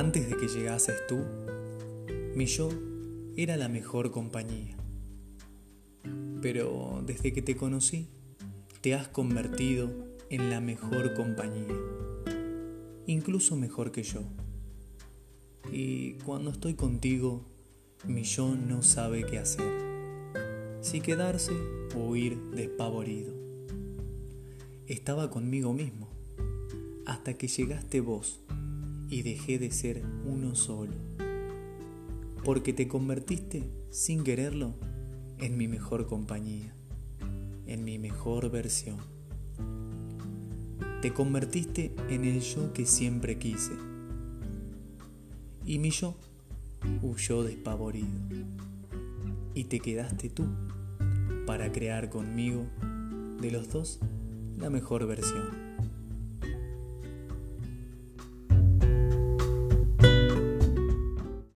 Antes de que llegases tú, mi yo era la mejor compañía. Pero desde que te conocí, te has convertido en la mejor compañía, incluso mejor que yo. Y cuando estoy contigo, mi yo no sabe qué hacer, si quedarse o ir despavorido. Estaba conmigo mismo, hasta que llegaste vos y dejé de ser uno solo, porque te convertiste, sin quererlo, en mi mejor compañía, en mi mejor versión. Te convertiste en el yo que siempre quise, y mi yo huyó despavorido, y te quedaste tú para crear conmigo, de los dos, la mejor versión.